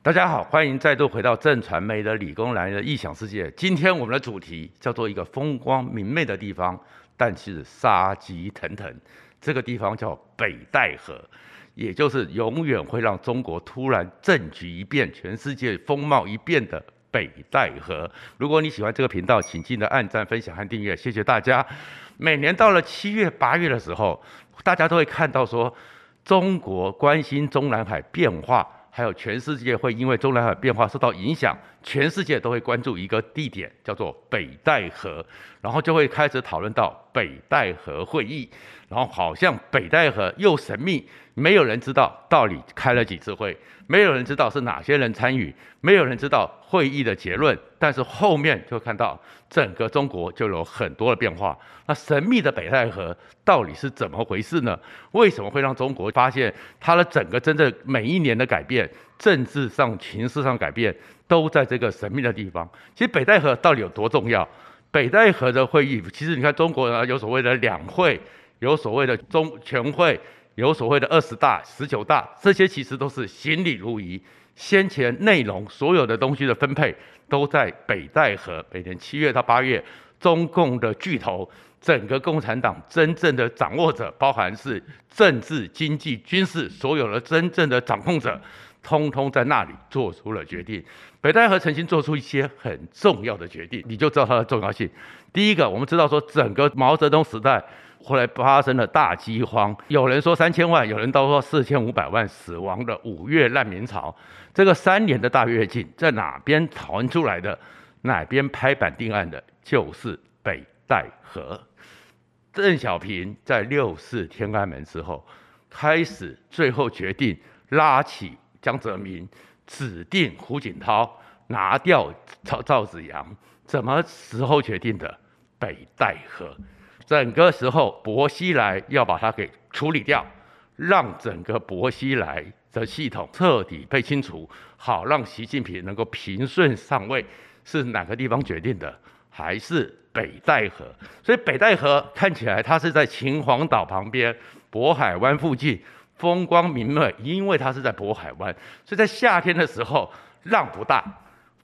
大家好，欢迎再度回到正传媒的理工男的异想世界。今天我们的主题叫做一个风光明媚的地方，但是杀机腾腾。这个地方叫北戴河，也就是永远会让中国突然政局一变、全世界风貌一变的北戴河。如果你喜欢这个频道，请记得按赞、分享和订阅，谢谢大家。每年到了七月、八月的时候，大家都会看到说，中国关心中南海变化。还有全世界会因为中南海变化受到影响，全世界都会关注一个地点，叫做北戴河，然后就会开始讨论到北戴河会议，然后好像北戴河又神秘，没有人知道到底开了几次会，没有人知道是哪些人参与，没有人知道会议的结论，但是后面就看到整个中国就有很多的变化。那神秘的北戴河到底是怎么回事呢？为什么会让中国发现它的整个真正每一年的改变，政治上、情势上改变，都在这个神秘的地方？其实北戴河到底有多重要？北戴河的会议，其实你看中国呢，有所谓的两会，有所谓的中全会。有所谓的二十大、十九大，这些其实都是行礼如仪。先前内容所有的东西的分配都在北戴河。每年七月到八月，中共的巨头，整个共产党真正的掌握者，包含是政治、经济、军事，所有的真正的掌控者，通通在那里做出了决定。北戴河曾经做出一些很重要的决定，你就知道它的重要性。第一个，我们知道说，整个毛泽东时代。后来发生了大饥荒，有人说三千万，有人都说四千五百万死亡的五月难民潮。这个三年的大跃进在哪边讨论出来的？哪边拍板定案的？就是北戴河。邓小平在六四天安门之后，开始最后决定拉起江泽民，指定胡锦涛，拿掉赵赵紫阳。什么时候决定的？北戴河。整个时候，薄熙来要把它给处理掉，让整个薄熙来的系统彻底被清除，好让习近平能够平顺上位。是哪个地方决定的？还是北戴河？所以北戴河看起来它是在秦皇岛旁边，渤海湾附近，风光明媚，因为它是在渤海湾，所以在夏天的时候浪不大，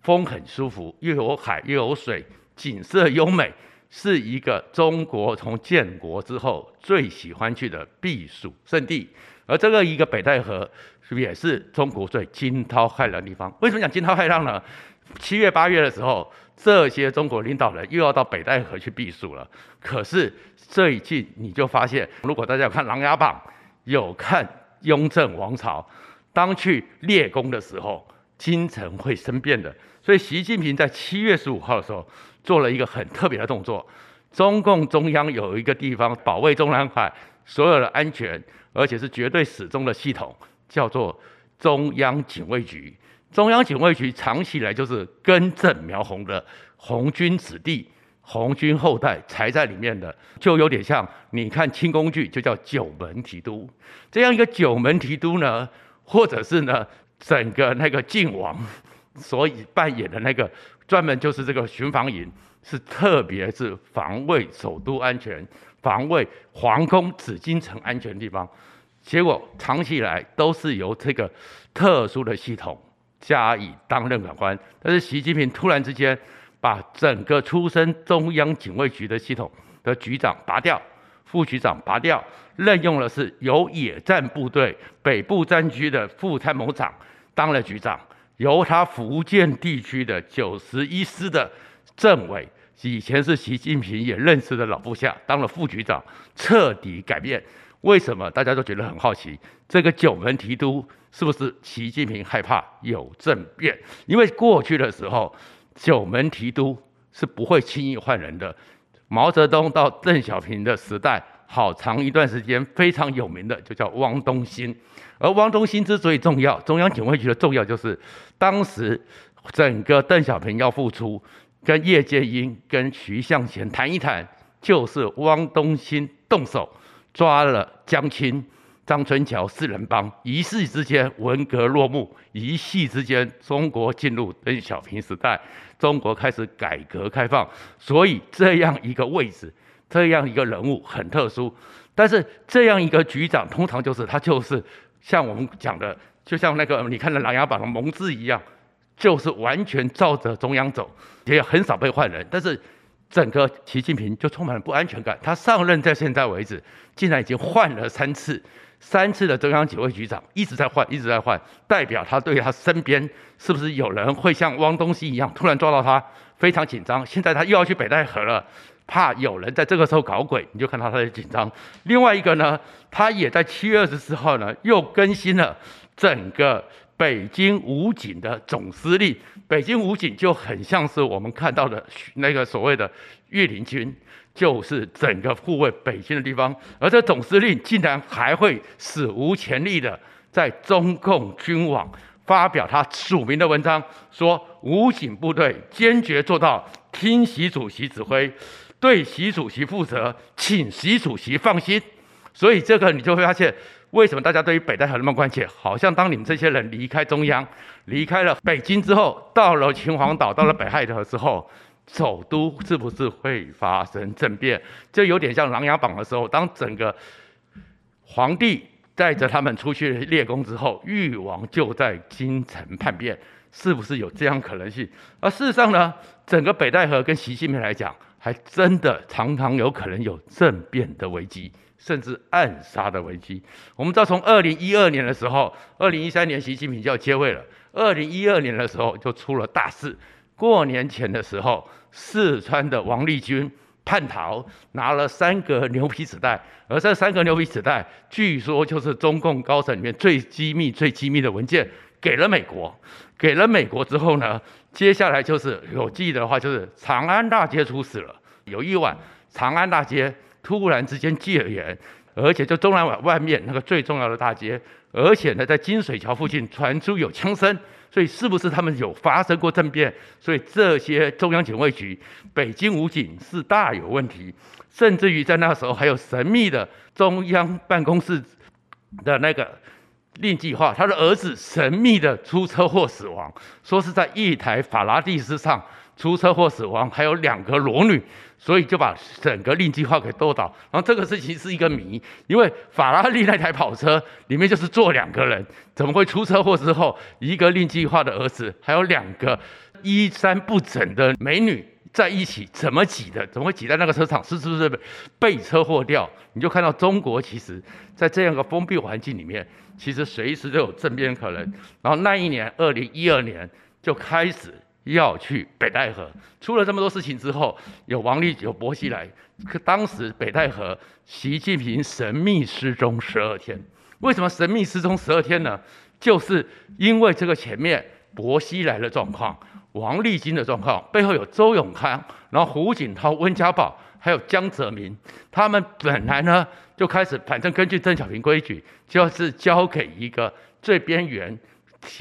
风很舒服，又有海又有水，景色优美。是一个中国从建国之后最喜欢去的避暑胜地，而这个一个北戴河，也是中国最惊涛骇浪的地方？为什么讲惊涛骇浪呢？七月八月的时候，这些中国领导人又要到北戴河去避暑了。可是最近你就发现，如果大家有看《琅琊榜》，有看《雍正王朝》，当去列宫的时候，京城会生变的。所以习近平在七月十五号的时候。做了一个很特别的动作，中共中央有一个地方保卫中南海所有的安全，而且是绝对始终的系统，叫做中央警卫局。中央警卫局长期以来就是根正苗红的红军子弟、红军后代才在里面的，就有点像你看清宫剧，就叫九门提督。这样一个九门提督呢，或者是呢，整个那个靖王 所以扮演的那个。专门就是这个巡防营，是特别是防卫首都安全、防卫皇宫紫禁城安全的地方。结果长期以来都是由这个特殊的系统加以担任长官。但是习近平突然之间把整个出身中央警卫局的系统的局长拔掉，副局长拔掉，任用的是由野战部队北部战区的副参谋长当了局长。由他福建地区的九十一师的政委，以前是习近平也认识的老部下，当了副局长，彻底改变。为什么大家都觉得很好奇？这个九门提督是不是习近平害怕有政变？因为过去的时候，九门提督是不会轻易换人的。毛泽东到邓小平的时代。好长一段时间非常有名的就叫汪东兴，而汪东兴之所以重要，中央警卫局的重要就是当时整个邓小平要复出，跟叶剑英跟徐向前谈一谈，就是汪东兴动手抓了江青、张春桥四人帮，一夕之间文革落幕，一夕之间中国进入邓小平时代，中国开始改革开放，所以这样一个位置。这样一个人物很特殊，但是这样一个局长通常就是他就是像我们讲的就像那个你看的《琅琊榜》的蒙挚一样，就是完全照着中央走，也很少被换人。但是整个习近平就充满了不安全感。他上任在现在为止，竟然已经换了三次，三次的中央警卫局长一直在换，一直在换，代表他对他身边是不是有人会像汪东兴一样突然抓到他，非常紧张。现在他又要去北戴河了。怕有人在这个时候搞鬼，你就看到他的紧张。另外一个呢，他也在七月二十四号呢，又更新了整个北京武警的总司令。北京武警就很像是我们看到的那个所谓的御林军，就是整个护卫北京的地方。而这总司令竟然还会史无前例的在中共军网发表他署名的文章，说武警部队坚决做到听习主席指挥。对习主席负责，请习主席放心。所以这个你就会发现，为什么大家对于北戴河那么关切？好像当你们这些人离开中央，离开了北京之后，到了秦皇岛，到了北戴河之后，首都是不是会发生政变？就有点像《琅琊榜》的时候，当整个皇帝带着他们出去列功之后，誉王就在京城叛变，是不是有这样可能性？而事实上呢，整个北戴河跟习近平来讲，还真的常常有可能有政变的危机，甚至暗杀的危机。我们知道，从二零一二年的时候，二零一三年习近平就要接位了。二零一二年的时候就出了大事。过年前的时候，四川的王立军叛逃，拿了三个牛皮纸袋，而这三个牛皮纸袋，据说就是中共高层里面最机密、最机密的文件，给了美国。给了美国之后呢，接下来就是有记得的话，就是长安大街出事了。有一晚，长安大街突然之间戒严，而且就中南海外面那个最重要的大街，而且呢，在金水桥附近传出有枪声，所以是不是他们有发生过政变？所以这些中央警卫局、北京武警是大有问题，甚至于在那时候还有神秘的中央办公室的那个。令计划，他的儿子神秘的出车祸死亡，说是在一台法拉利斯上出车祸死亡，还有两个裸女，所以就把整个令计划给斗倒。然后这个事情是一个谜，因为法拉利那台跑车里面就是坐两个人，怎么会出车祸之后，一个令计划的儿子还有两个衣衫不整的美女在一起，怎么挤的？怎么会挤在那个车场？是是不是被车祸掉？你就看到中国其实在这样一个封闭环境里面。其实随时都有政变可能，然后那一年，二零一二年就开始要去北戴河。出了这么多事情之后，有王立有薄熙来，可当时北戴河，习近平神秘失踪十二天。为什么神秘失踪十二天呢？就是因为这个前面薄熙来的状况，王立军的状况，背后有周永康，然后胡锦涛、温家宝，还有江泽民，他们本来呢。就开始，反正根据邓小平规矩，就是交给一个最边缘，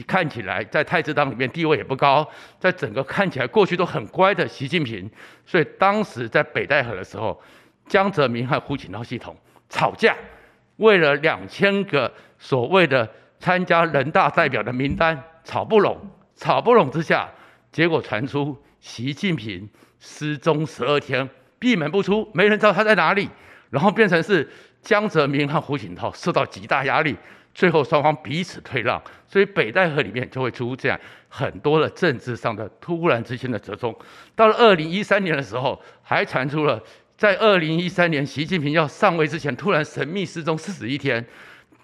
看起来在太子党里面地位也不高，在整个看起来过去都很乖的习近平。所以当时在北戴河的时候，江泽民和胡锦涛系统吵架，为了两千个所谓的参加人大代表的名单吵不拢，吵不拢之下，结果传出习近平失踪十二天，闭门不出，没人知道他在哪里。然后变成是江泽民和胡锦涛受到极大压力，最后双方彼此退让，所以北戴河里面就会出这样很多的政治上的突然之间的折中。到了二零一三年的时候，还传出了在二零一三年习近平要上位之前，突然神秘失踪四十一天，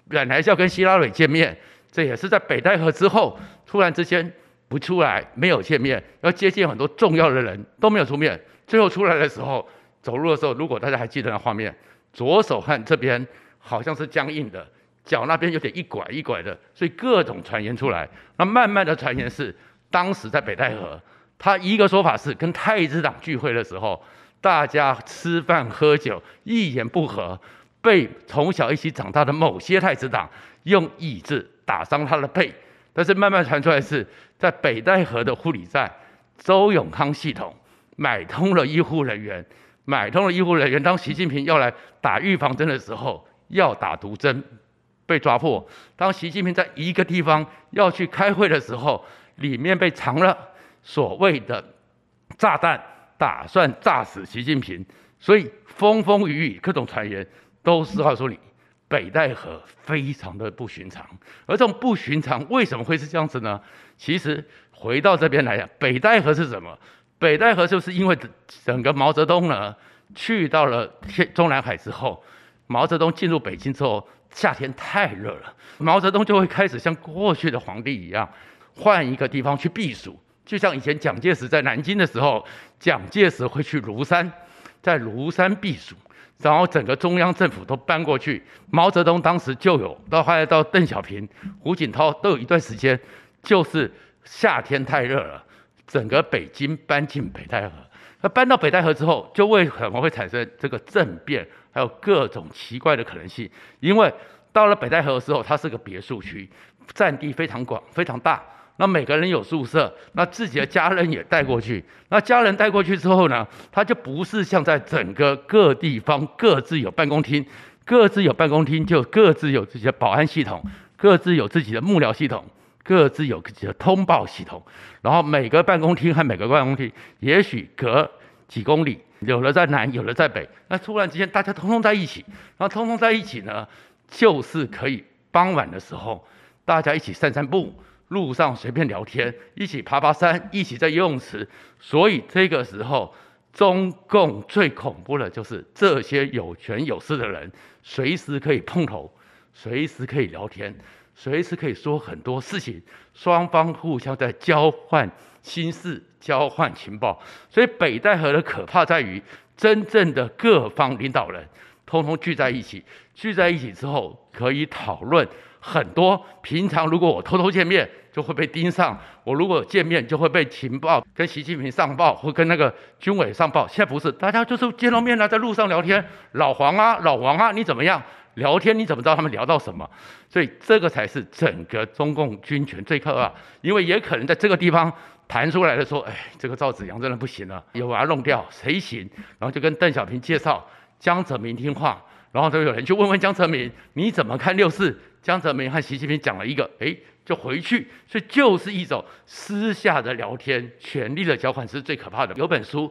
本来是要跟希拉蕊见面，这也是在北戴河之后突然之间不出来，没有见面，要接见很多重要的人都没有出面，最后出来的时候。走路的时候，如果大家还记得那画面，左手和这边好像是僵硬的，脚那边有点一拐一拐的，所以各种传言出来。那慢慢的传言是，当时在北戴河，他一个说法是跟太子党聚会的时候，大家吃饭喝酒，一言不合，被从小一起长大的某些太子党用椅子打伤他的背。但是慢慢传出来是在北戴河的护理站，周永康系统买通了医护人员。买通了医护人员，当习近平要来打预防针的时候，要打毒针，被抓破。当习近平在一个地方要去开会的时候，里面被藏了所谓的炸弹，打算炸死习近平。所以风风雨雨各种传言都是告诉你，北戴河非常的不寻常。而这种不寻常为什么会是这样子呢？其实回到这边来讲，北戴河是什么？北戴河就是因为整个毛泽东呢去到了天中南海之后，毛泽东进入北京之后，夏天太热了，毛泽东就会开始像过去的皇帝一样，换一个地方去避暑。就像以前蒋介石在南京的时候，蒋介石会去庐山，在庐山避暑，然后整个中央政府都搬过去。毛泽东当时就有，到后来到邓小平、胡锦涛都有一段时间，就是夏天太热了，整个北京搬进北戴河。那搬到北戴河之后，就为什么会产生这个政变，还有各种奇怪的可能性？因为到了北戴河的时候，它是个别墅区，占地非常广、非常大。那每个人有宿舍，那自己的家人也带过去。那家人带过去之后呢，他就不是像在整个各地方各自有办公厅，各自有办公厅就各自有自己的保安系统，各自有自己的幕僚系统，各自有自己的通报系统。然后每个办公厅和每个办公厅也许隔几公里，有的在南，有的在北。那突然之间大家通通在一起，然后通通在一起呢，就是可以傍晚的时候大家一起散散步。路上随便聊天，一起爬爬山，一起在游泳池。所以这个时候，中共最恐怖的就是这些有权有势的人，随时可以碰头，随时可以聊天，随时可以说很多事情。双方互相在交换心事，交换情报。所以北戴河的可怕在于，真正的各方领导人通通聚在一起，聚在一起之后可以讨论。很多平常如果我偷偷见面就会被盯上，我如果见面就会被情报跟习近平上报或跟那个军委上报。现在不是，大家就是见到面了，在路上聊天，老黄啊，老王啊，你怎么样？聊天你怎么知道他们聊到什么？所以这个才是整个中共军权最可怕，因为也可能在这个地方弹出来的说，哎，这个赵紫阳真的不行了，要把他弄掉，谁行？然后就跟邓小平介绍江泽民听话，然后就有人去问问江泽民，你怎么看六四？江泽民和习近平讲了一个，哎，就回去，所以就是一种私下的聊天，权力的交换是最可怕的。有本书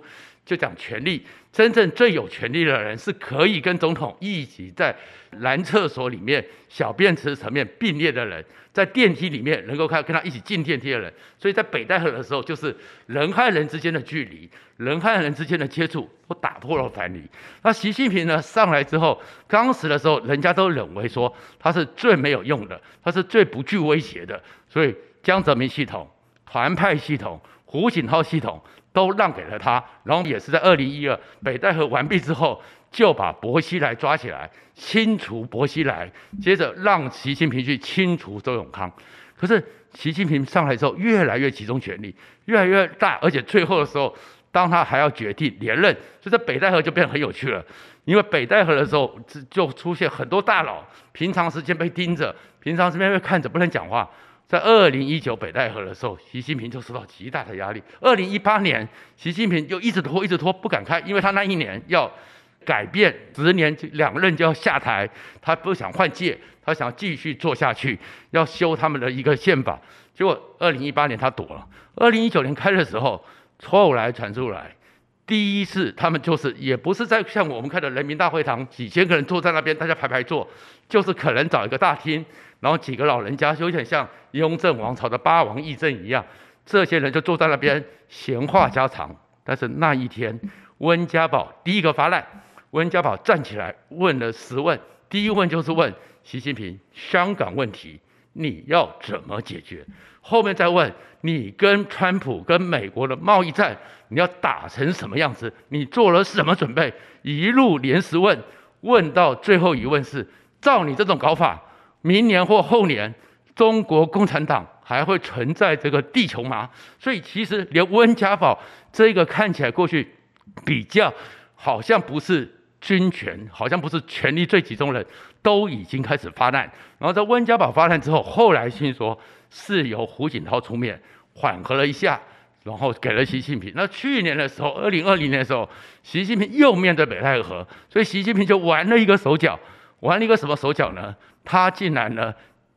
就讲权力，真正最有权力的人是可以跟总统一起在男厕所里面、小便池层面并列的人。在电梯里面能够看跟他一起进电梯的人，所以在北戴河的时候，就是人和人之间的距离，人和人之间的接触都打破了藩篱。那习近平呢上来之后，当时的时候，人家都认为说他是最没有用的，他是最不具威胁的，所以江泽民系统、团派系统、胡锦涛系统都让给了他。然后也是在二零一二北戴河完毕之后。就把薄熙来抓起来，清除薄熙来，接着让习近平去清除周永康。可是习近平上来之后，越来越集中权力，越来越大，而且最后的时候，当他还要决定连任，所以北戴河就变得很有趣了。因为北戴河的时候，就出现很多大佬，平常时间被盯着，平常时间被看着不能讲话。在二零一九北戴河的时候，习近平就受到极大的压力。二零一八年，习近平就一直拖，一直拖，不敢开，因为他那一年要。改变十年两任就要下台，他不想换届，他想继续做下去，要修他们的一个宪法。结果二零一八年他躲了，二零一九年开的时候，后来传出来，第一次他们就是也不是在像我们看的人民大会堂，几千个人坐在那边，大家排排坐，就是可能找一个大厅，然后几个老人家，就有点像雍正王朝的八王议政一样，这些人就坐在那边闲话家常。但是那一天，温家宝第一个发难。温家宝站起来问了十问，第一问就是问习近平香港问题你要怎么解决？后面再问你跟川普跟美国的贸易战你要打成什么样子？你做了什么准备？一路连十问，问到最后一问是：照你这种搞法，明年或后年中国共产党还会存在这个地球吗？所以其实连温家宝这个看起来过去比较好像不是。军权好像不是权力最集中的人，都已经开始发难。然后在温家宝发难之后，后来听说是由胡锦涛出面缓和了一下，然后给了习近平。那去年的时候，二零二零年的时候，习近平又面对北戴河，所以习近平就玩了一个手脚，玩了一个什么手脚呢？他竟然呢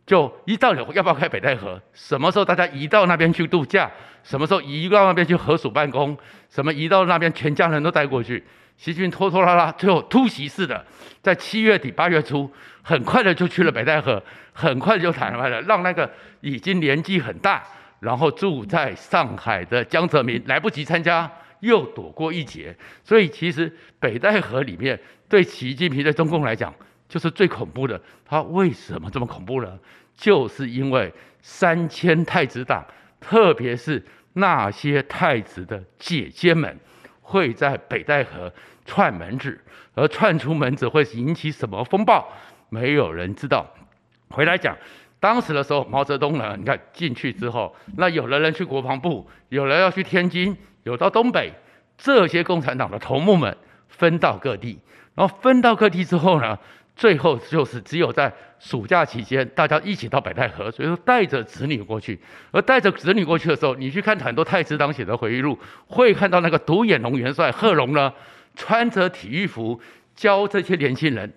就一到底要不要开北戴河？什么时候大家移到那边去度假？什么时候移到那边去合署办公？什么移到那边全家人都带过去？习近平拖拖拉拉，最后突袭式的，在七月底八月初，很快的就去了北戴河，很快就谈完了，让那个已经年纪很大，然后住在上海的江泽民来不及参加，又躲过一劫。所以其实北戴河里面对习近平的中共来讲，就是最恐怖的。他为什么这么恐怖呢？就是因为三千太子党，特别是那些太子的姐姐们，会在北戴河。串门子，而串出门子会引起什么风暴？没有人知道。回来讲，当时的时候，毛泽东呢？你看进去之后，那有的人去国防部，有人要去天津，有到东北，这些共产党的头目们分到各地，然后分到各地之后呢，最后就是只有在暑假期间，大家一起到北戴河，所以说带着子女过去。而带着子女过去的时候，你去看很多太子党写的回忆录，会看到那个独眼龙元帅贺龙呢。穿着体育服教这些年轻人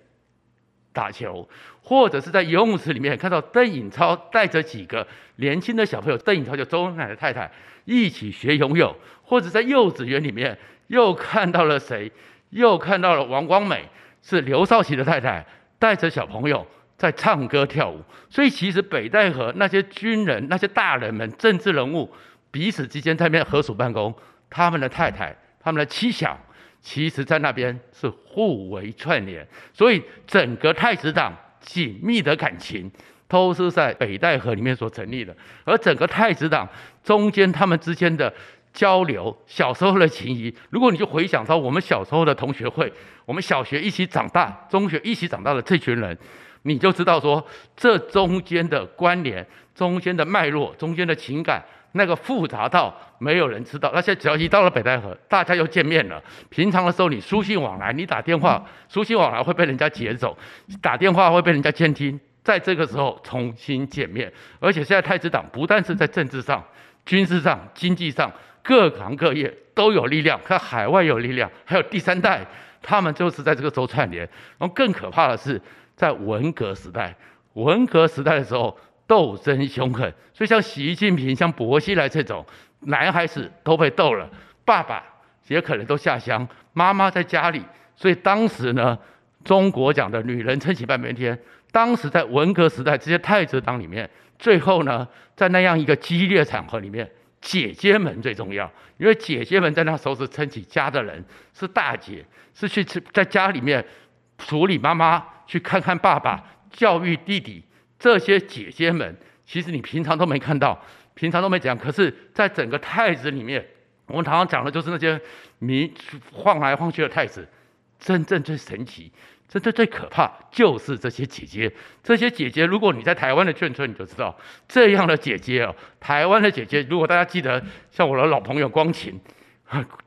打球，或者是在游泳池里面看到邓颖超带着几个年轻的小朋友，邓颖超就周恩来的太太一起学游泳，或者在幼稚园里面又看到了谁？又看到了王光美，是刘少奇的太太，带着小朋友在唱歌跳舞。所以其实北戴河那些军人、那些大人们、政治人物彼此之间在那边合署办公，他们的太太、他们的妻小。其实，在那边是互为串联，所以整个太子党紧密的感情都是在北戴河里面所成立的。而整个太子党中间他们之间的交流，小时候的情谊，如果你就回想到我们小时候的同学会，我们小学一起长大，中学一起长大的这群人，你就知道说，这中间的关联、中间的脉络、中间的情感。那个复杂到没有人知道，那现在只要一到了北戴河，大家又见面了。平常的时候你书信往来，你打电话，书信往来会被人家劫走，打电话会被人家监听。在这个时候重新见面，而且现在太子党不但是在政治上、军事上、经济上各行各业都有力量，看海外有力量，还有第三代，他们就是在这个时候串联。然后更可怕的是，在文革时代，文革时代的时候。斗争凶狠，所以像习近平、像薄熙来这种男孩子都被斗了，爸爸也可能都下乡，妈妈在家里。所以当时呢，中国讲的“女人撑起半边天”。当时在文革时代，这些太子党里面，最后呢，在那样一个激烈场合里面，姐姐们最重要，因为姐姐们在那时候是撑起家的人，是大姐，是去在家里面处理妈妈，去看看爸爸，教育弟弟。这些姐姐们，其实你平常都没看到，平常都没讲。可是，在整个太子里面，我们常常讲的就是那些迷晃来晃去的太子，真正最神奇、真正最可怕，就是这些姐姐。这些姐姐，如果你在台湾的眷村，你就知道，这样的姐姐哦，台湾的姐姐，如果大家记得，像我的老朋友光琴，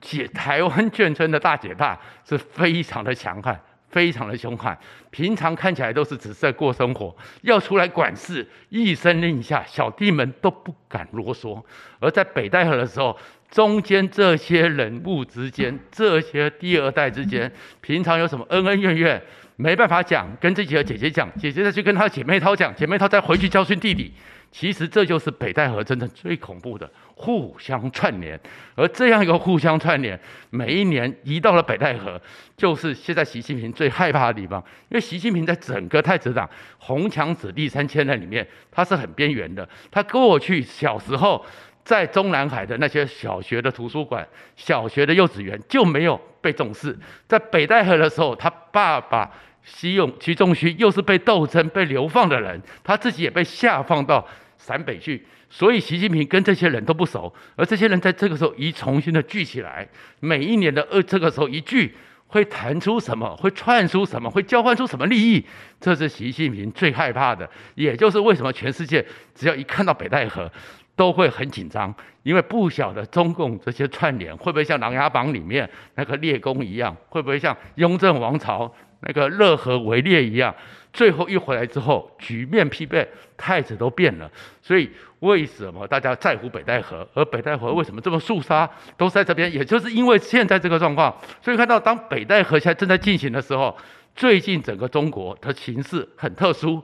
姐台湾眷村的大姐大是非常的强悍。非常的凶悍，平常看起来都是只是在过生活，要出来管事，一声令下，小弟们都不敢啰嗦。而在北戴河的时候，中间这些人物之间，这些第二代之间，平常有什么恩恩怨怨，没办法讲，跟自己的姐姐讲，姐姐再去跟她姐妹淘讲，姐妹淘再回去教训弟弟。其实这就是北戴河真正最恐怖的互相串联，而这样一个互相串联，每一年一到了北戴河，就是现在习近平最害怕的地方。因为习近平在整个太子党红墙子弟三千人里面，他是很边缘的。他过去小时候在中南海的那些小学的图书馆、小学的幼稚园就没有被重视，在北戴河的时候，他爸爸。习永习仲勋又是被斗争、被流放的人，他自己也被下放到陕北去，所以习近平跟这些人都不熟，而这些人在这个时候一重新的聚起来，每一年的呃这个时候一聚，会谈出什么？会串出什么？会交换出什么利益？这是习近平最害怕的，也就是为什么全世界只要一看到北戴河，都会很紧张，因为不晓得中共这些串联会不会像《琅琊榜》里面那个列公一样，会不会像雍正王朝？那个热河围猎一样，最后一回来之后，局面疲惫，太子都变了。所以为什么大家在乎北戴河？而北戴河为什么这么肃杀？都在这边，也就是因为现在这个状况。所以看到当北戴河现在正在进行的时候，最近整个中国的形势很特殊，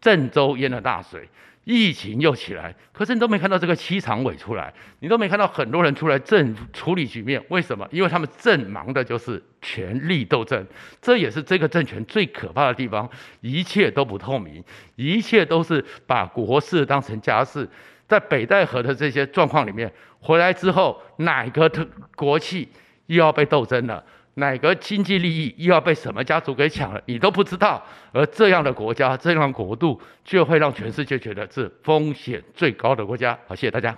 郑州淹了大水，疫情又起来，可是你都没看到这个七常委出来，你都没看到很多人出来正处理局面，为什么？因为他们正忙的就是权力斗争，这也是这个政权最可怕的地方，一切都不透明，一切都是把国事当成家事。在北戴河的这些状况里面，回来之后，哪个特国企又要被斗争了？哪个经济利益又要被什么家族给抢了？你都不知道。而这样的国家，这样的国度，就会让全世界觉得是风险最高的国家。好，谢谢大家。